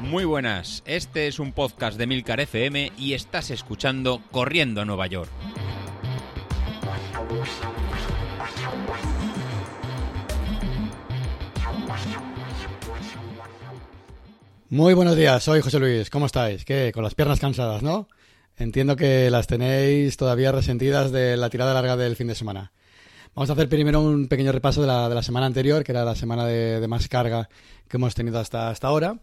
Muy buenas, este es un podcast de Milcar FM y estás escuchando Corriendo a Nueva York. Muy buenos días, soy José Luis. ¿Cómo estáis? ¿Qué? Con las piernas cansadas, ¿no? Entiendo que las tenéis todavía resentidas de la tirada larga del fin de semana. Vamos a hacer primero un pequeño repaso de la, de la semana anterior, que era la semana de, de, más carga que hemos tenido hasta, hasta ahora.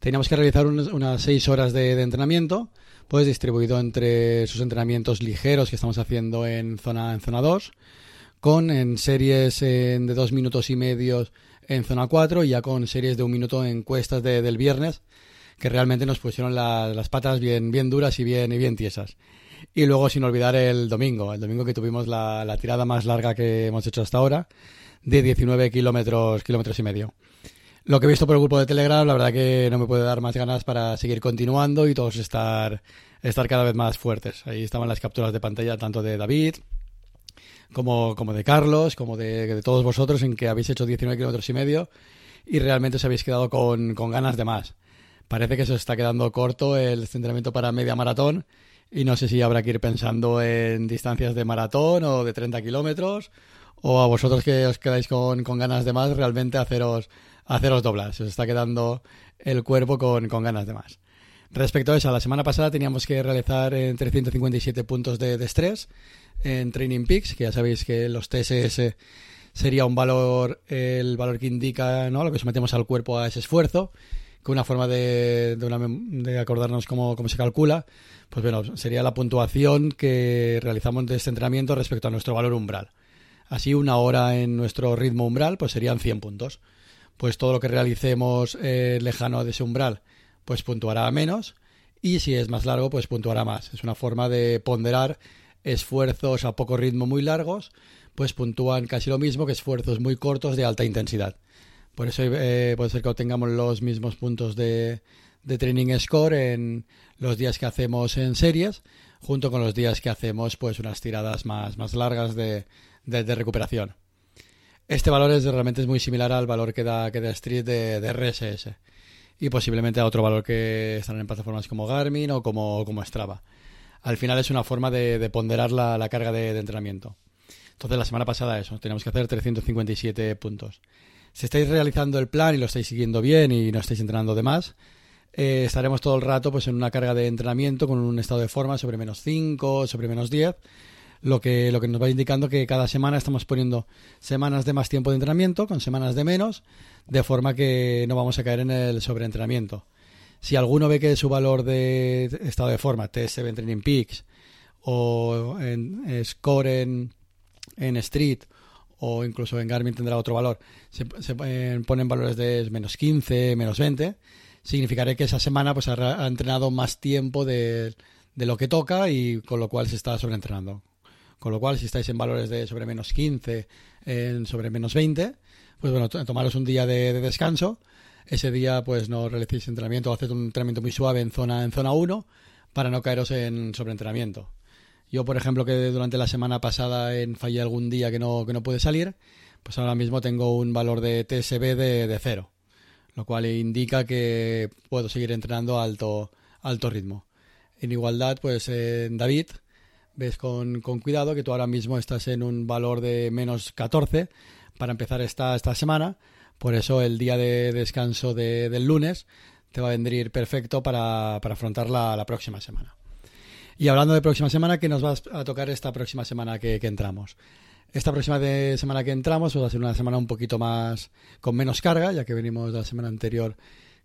Teníamos que realizar un, unas seis horas de, de, entrenamiento, pues distribuido entre sus entrenamientos ligeros que estamos haciendo en zona, en zona 2, con en series en, de dos minutos y medio en zona 4 y ya con series de un minuto en cuestas de, del viernes, que realmente nos pusieron la, las patas bien, bien duras y bien, y bien tiesas. Y luego, sin olvidar, el domingo, el domingo que tuvimos la, tirada más larga que hemos hecho hasta ahora, de 19 kilómetros, kilómetros y medio. Lo que he visto por el grupo de Telegram, la verdad que no me puede dar más ganas para seguir continuando y todos estar, estar cada vez más fuertes. Ahí estaban las capturas de pantalla tanto de David, como, como de Carlos, como de, de, todos vosotros, en que habéis hecho 19 kilómetros y medio y realmente os habéis quedado con, con ganas de más. Parece que se os está quedando corto el entrenamiento para media maratón y no sé si habrá que ir pensando en distancias de maratón o de 30 kilómetros o a vosotros que os quedáis con, con ganas de más realmente haceros, haceros doblar. Se os está quedando el cuerpo con, con ganas de más. Respecto a eso, la semana pasada teníamos que realizar en 357 puntos de, de estrés en Training Peaks, que ya sabéis que los TSS sería un valor, el valor que indica ¿no? lo que sometemos al cuerpo a ese esfuerzo, que una forma de, de, una, de acordarnos cómo, se calcula, pues bueno, sería la puntuación que realizamos de este entrenamiento respecto a nuestro valor umbral. Así, una hora en nuestro ritmo umbral, pues serían 100 puntos. Pues todo lo que realicemos eh, lejano de ese umbral, pues puntuará menos. Y si es más largo, pues puntuará más. Es una forma de ponderar esfuerzos a poco ritmo muy largos, pues puntúan casi lo mismo que esfuerzos muy cortos de alta intensidad. Por eso puede ser que obtengamos los mismos puntos de, de, training score en los días que hacemos en series, junto con los días que hacemos pues unas tiradas más, más largas de, de, recuperación. Este valor es realmente es muy similar al valor que da, que da Street de, de RSS y posiblemente a otro valor que están en plataformas como Garmin o como, como Strava al final es una forma de, de ponderar la, la carga de, entrenamiento. Entonces, la semana pasada eso, tenemos que hacer 357 puntos. Si estáis realizando el plan y lo estáis siguiendo bien y no estáis entrenando de más, eh, estaremos todo el rato pues en una carga de entrenamiento con un estado de forma sobre menos 5, sobre menos 10, lo que, lo que nos va indicando que cada semana estamos poniendo semanas de más tiempo de entrenamiento con semanas de menos, de forma que no vamos a caer en el sobreentrenamiento. Si alguno ve que su valor de estado de forma, TSB Training Peaks o en Score en, en Street o incluso en Garmin tendrá otro valor, se, se ponen valores de menos 15, menos 20, significará que esa semana pues ha, entrenado más tiempo de, de, lo que toca y con lo cual se está sobreentrenando. Con lo cual, si estáis en valores de sobre menos 15, en sobre menos 20, pues bueno, tomaros un día de, de descanso ese día pues no realicéis entrenamiento o haced un entrenamiento muy suave en zona en zona 1 para no caeros en sobreentrenamiento. Yo, por ejemplo, que durante la semana pasada en fallé algún día que no, que no pude salir, pues ahora mismo tengo un valor de TSB de, de cero, lo cual indica que puedo seguir entrenando a alto, alto ritmo. En igualdad, pues eh, David, ves con, con, cuidado que tú ahora mismo estás en un valor de menos 14 para empezar esta, esta semana, por eso el día de descanso de, del lunes te va a venir perfecto para, para afrontar la, próxima semana. Y hablando de próxima semana, ¿qué nos va a tocar esta próxima semana que, entramos? Esta próxima semana que entramos pues va a ser una semana un poquito más con menos carga, ya que venimos de la semana anterior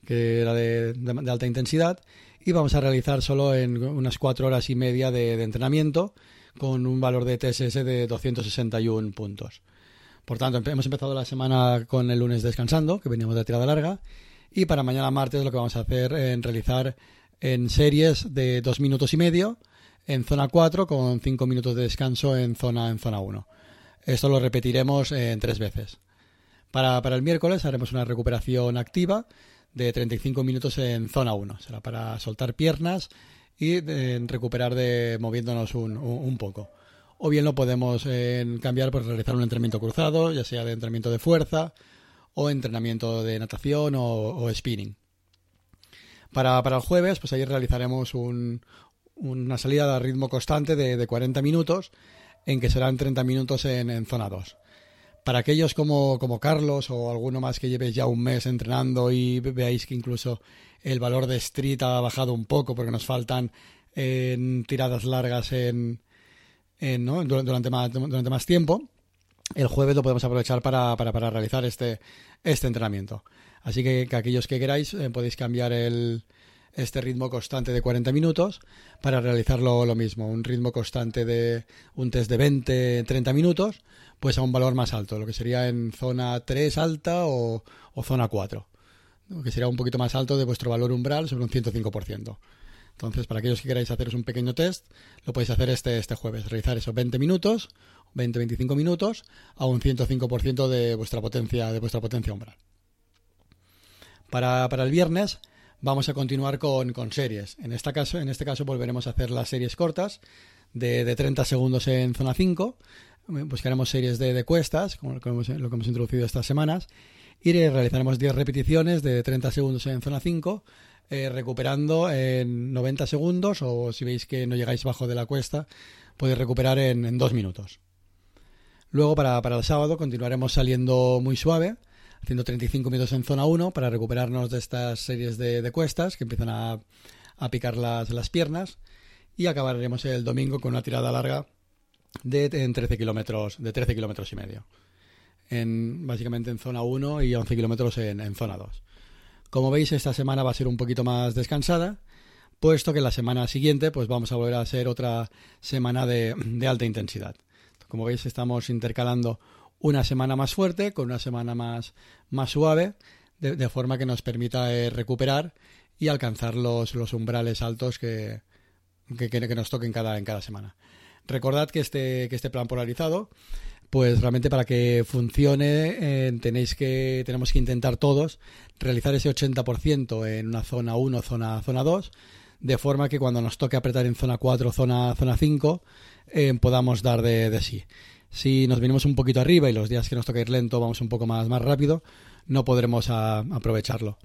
que era de alta intensidad, y vamos a realizar solo en unas cuatro horas y media de, de entrenamiento con un valor de TSS de 261 puntos. Por tanto, hemos empezado la semana con el lunes descansando, que veníamos de tirada larga, y para mañana martes lo que vamos a hacer es realizar en series de dos minutos y medio en zona 4 con cinco minutos de descanso en zona en zona 1. Esto lo repetiremos en tres veces. Para, para el miércoles haremos una recuperación activa de 35 minutos en zona 1. Será para soltar piernas y de, recuperar de moviéndonos un, un, poco o bien lo podemos eh, cambiar por realizar un entrenamiento cruzado, ya sea de entrenamiento de fuerza o entrenamiento de natación o, spinning. Para, el jueves, pues ahí realizaremos una salida a ritmo constante de, 40 minutos, en que serán 30 minutos en, zona 2. Para aquellos como, Carlos o alguno más que lleves ya un mes entrenando y veáis que incluso el valor de street ha bajado un poco porque nos faltan en tiradas largas en, durante, más, durante más tiempo, el jueves lo podemos aprovechar para, para, realizar este, este entrenamiento. Así que, aquellos que queráis eh, podéis cambiar el, este ritmo constante de 40 minutos para realizarlo lo mismo, un ritmo constante de un test de 20, 30 minutos, pues a un valor más alto, lo que sería en zona 3 alta o, zona 4, que sería un poquito más alto de vuestro valor umbral sobre un 105%. Entonces, para aquellos que queráis haceros un pequeño test, lo podéis hacer este, este jueves. Realizar esos 20 minutos, 20-25 minutos, a un 105% de vuestra potencia, de vuestra potencia umbral. Para, el viernes vamos a continuar con, series. En, esta caso, en este caso volveremos a hacer las series cortas de, 30 segundos en zona 5. Buscaremos series de, cuestas, como lo que, hemos, lo que hemos introducido estas semanas. Y realizaremos 10 repeticiones de 30 segundos en zona 5 eh, recuperando en 90 segundos o si veis que no llegáis bajo de la cuesta, podéis recuperar en, dos minutos. Luego para, el sábado continuaremos saliendo muy suave, haciendo 35 minutos en zona 1 para recuperarnos de estas series de, cuestas que empiezan a, picar las, las, piernas. Y acabaremos el domingo con una tirada larga de en 13 kilómetros de 13 kilómetros y medio. En básicamente en zona 1 y 11 kilómetros en, en zona 2 como veis, esta semana va a ser un poquito más descansada, puesto que la semana siguiente pues vamos a volver a ser otra semana de, alta intensidad. Como veis, estamos intercalando una semana más fuerte con una semana más, más suave, de, forma que nos permita eh, recuperar y alcanzar los, los umbrales altos que, que, nos toquen cada, en cada semana. Recordad que este, que este plan polarizado pues realmente para que funcione eh, tenéis que tenemos que intentar todos realizar ese 80% en una zona 1, zona zona 2, de forma que cuando nos toque apretar en zona 4, zona zona 5, eh, podamos dar de, sí. Si nos venimos un poquito arriba y los días que nos toca ir lento vamos un poco más, más rápido, no podremos aprovecharlo.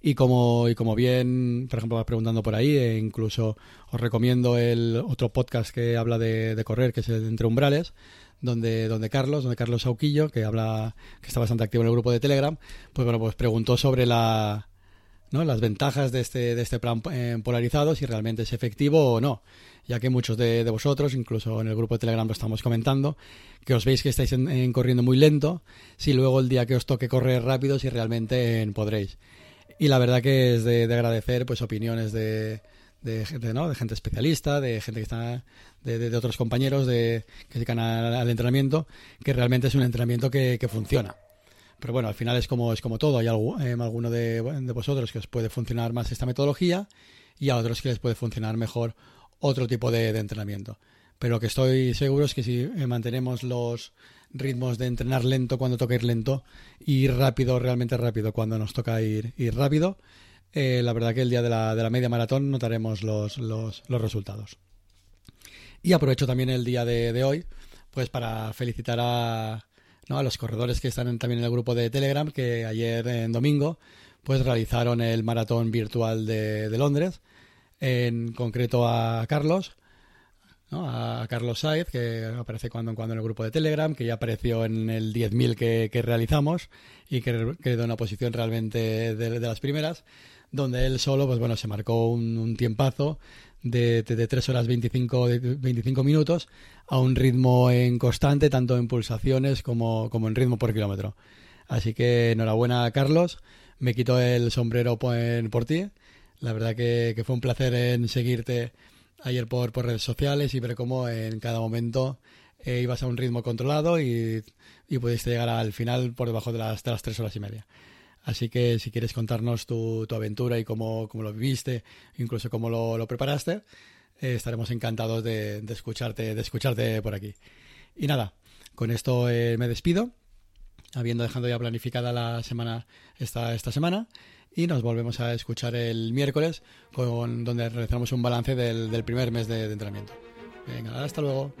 Y como, y como bien, por ejemplo, vas preguntando por ahí, e incluso os recomiendo el otro podcast que habla de, de correr, que es el de Entre Umbrales, donde, donde Carlos, donde Carlos Sauquillo, que habla, que está bastante activo en el grupo de Telegram, pues bueno, pues preguntó sobre la, ¿no? las ventajas de este, de este plan eh, polarizado, si realmente es efectivo o no. Ya que muchos de, vosotros, incluso en el grupo de Telegram lo estamos comentando, que os veis que estáis en, corriendo muy lento, si luego el día que os toque correr rápido, si realmente podréis. Y la verdad que es de agradecer pues opiniones de, de, gente ¿no? de gente especialista, de gente que está, de, de, otros compañeros de, que se dedican al, entrenamiento, que realmente es un entrenamiento que, que, funciona. Pero bueno, al final es como, es como todo. Hay algo, eh, alguno de, de, vosotros que os puede funcionar más esta metodología y a otros que les puede funcionar mejor otro tipo de, entrenamiento. Pero lo que estoy seguro es que si eh, mantenemos los ritmos de entrenar lento cuando toca ir lento y rápido, realmente rápido cuando nos toca ir, rápido, eh, la verdad que el día de la, de la media maratón notaremos los, los, los, resultados. Y aprovecho también el día de, hoy pues para felicitar a, ¿no? a los corredores que están también en el grupo de Telegram que ayer en domingo pues realizaron el maratón virtual de, Londres en concreto a Carlos a Carlos Saez, que aparece cuando en cuando en el grupo de Telegram, que ya apareció en el 10.000 que, que realizamos y que quedó en una posición realmente de, las primeras donde él solo, pues bueno, se marcó un, tiempazo de, de, 3 horas 25, 25 minutos a un ritmo en constante, tanto en pulsaciones como, como en ritmo por kilómetro. Así que enhorabuena, Carlos. Me quito el sombrero por, por ti. La verdad que, fue un placer en seguirte ayer por, por redes sociales y ver cómo en cada momento eh, ibas a un ritmo controlado y, y pudiste llegar al final por debajo de las, de las 3 horas y media. Así que si quieres contarnos tu, aventura y cómo, lo viviste, incluso cómo lo, preparaste, eh, estaremos encantados de, escucharte, de escucharte por aquí. Y nada, con esto eh, me despido, habiendo dejado ya planificada la semana esta, esta semana. Y nos volvemos a escuchar el miércoles, con, donde realizamos un balance del, primer mes de, de entrenamiento. Venga, hasta luego.